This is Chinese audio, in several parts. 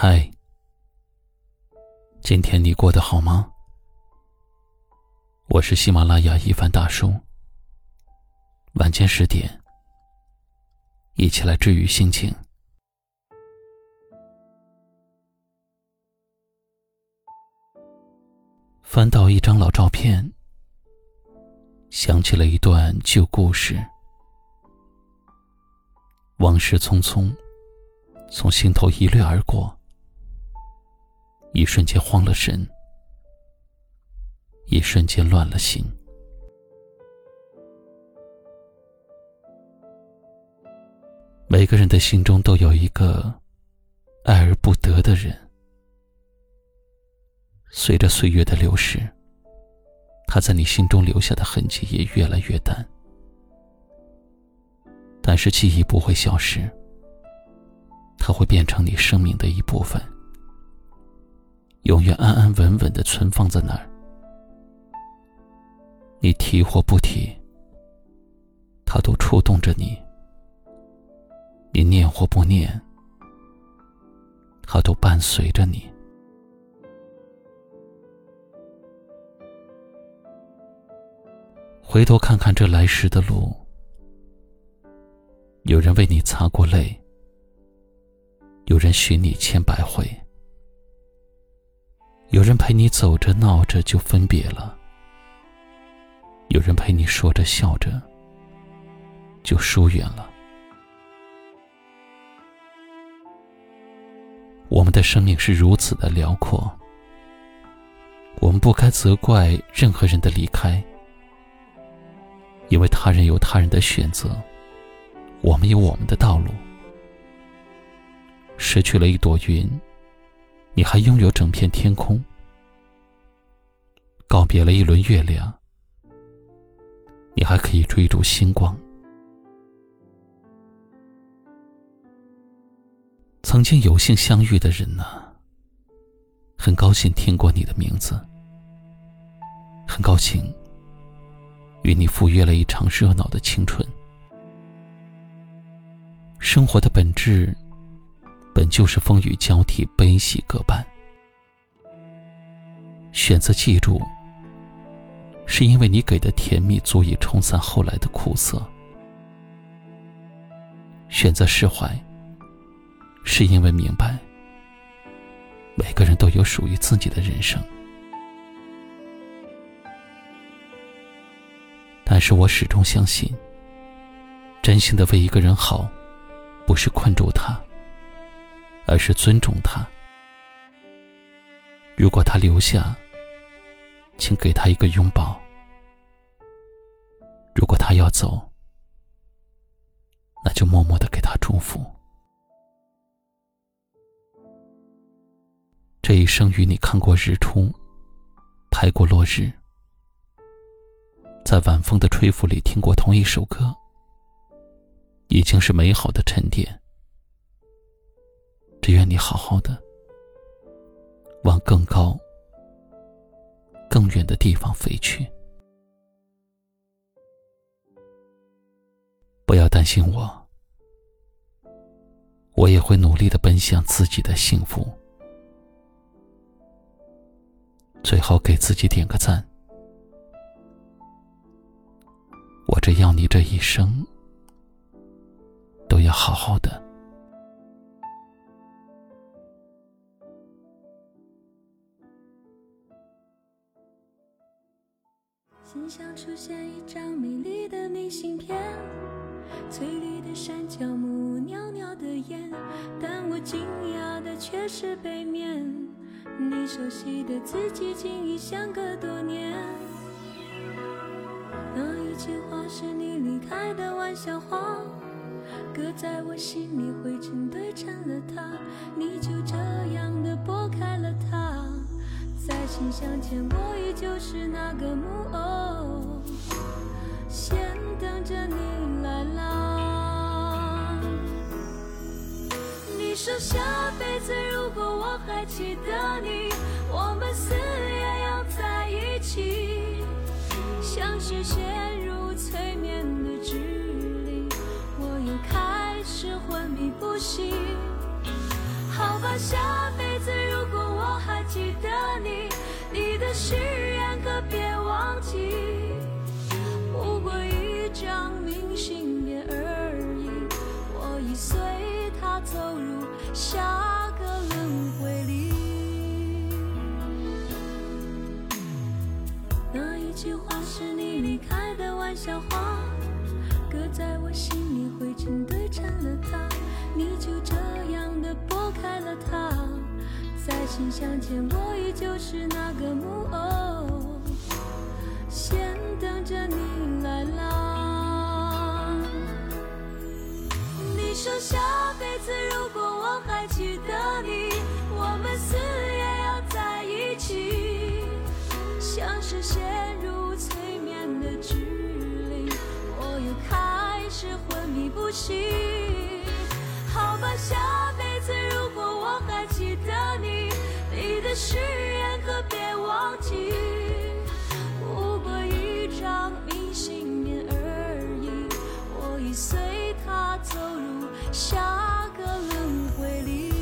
嗨，今天你过得好吗？我是喜马拉雅一凡大叔。晚间十点，一起来治愈心情。翻到一张老照片，想起了一段旧故事，往事匆匆，从心头一掠而过。一瞬间慌了神，一瞬间乱了心。每个人的心中都有一个爱而不得的人，随着岁月的流逝，他在你心中留下的痕迹也越来越淡。但是记忆不会消失，它会变成你生命的一部分。永远安安稳稳的存放在那儿，你提或不提，它都触动着你；你念或不念，它都伴随着你。回头看看这来时的路，有人为你擦过泪，有人寻你千百回。有人陪你走着闹着就分别了，有人陪你说着笑着就疏远了。我们的生命是如此的辽阔，我们不该责怪任何人的离开，因为他人有他人的选择，我们有我们的道路。失去了一朵云。你还拥有整片天空，告别了一轮月亮，你还可以追逐星光。曾经有幸相遇的人呢，很高兴听过你的名字，很高兴与你赴约了一场热闹的青春。生活的本质。就是风雨交替，悲喜各半。选择记住，是因为你给的甜蜜足以冲散后来的苦涩；选择释怀，是因为明白，每个人都有属于自己的人生。但是我始终相信，真心的为一个人好，不是困住他。而是尊重他。如果他留下，请给他一个拥抱；如果他要走，那就默默的给他祝福。这一生与你看过日出，拍过落日，在晚风的吹拂里听过同一首歌，已经是美好的沉淀。只愿你好好的，往更高、更远的地方飞去。不要担心我，我也会努力的奔向自己的幸福。最好给自己点个赞。我只要你这一生都要好好的。心上出现一张美丽的明信片，翠绿的山脚木，袅袅的烟，但我惊讶的却是背面，你熟悉的字迹竟已相隔多年。那一句话是你离开的玩笑话，搁在我心里灰尘堆成了塔，你就这样的拨开了它。在信箱前，我依旧是那个木偶，先等着你来啦。你说下辈子如果我还记得你，我们死也要在一起。像是陷入催眠的距离，我又开始昏迷不醒。好吧，下辈子如果我还记得你，你的誓言可别忘记。不过一张明信片而已，我已随它走入下个轮回里。那一句话是你离开的玩笑话，搁在我心里灰尘堆成了塔，你就这样的拨开了它。在信箱前，我依旧是那个木偶，先等着你来拉。你说下辈子如果我还记得你，我们死也要在一起。像是陷入催眠的指令，我又是昏迷不醒。好吧，下辈子如果我还记得你，你的誓言可别忘记。不过一张明信片而已，我已随它走入下个轮回里。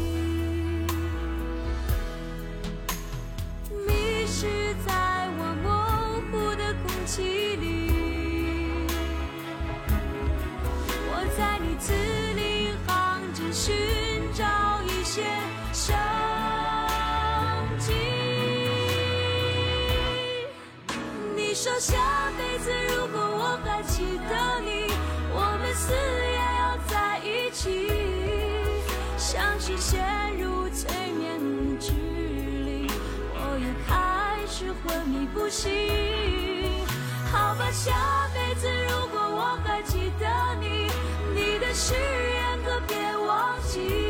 迷失在我模糊的空气字里行间寻找一些生机。你说下辈子如果我还记得你，我们死也要在一起，像是陷入催眠的指令，我又开始昏迷不醒。好吧，下辈子如果我还记得，你誓言可别忘记。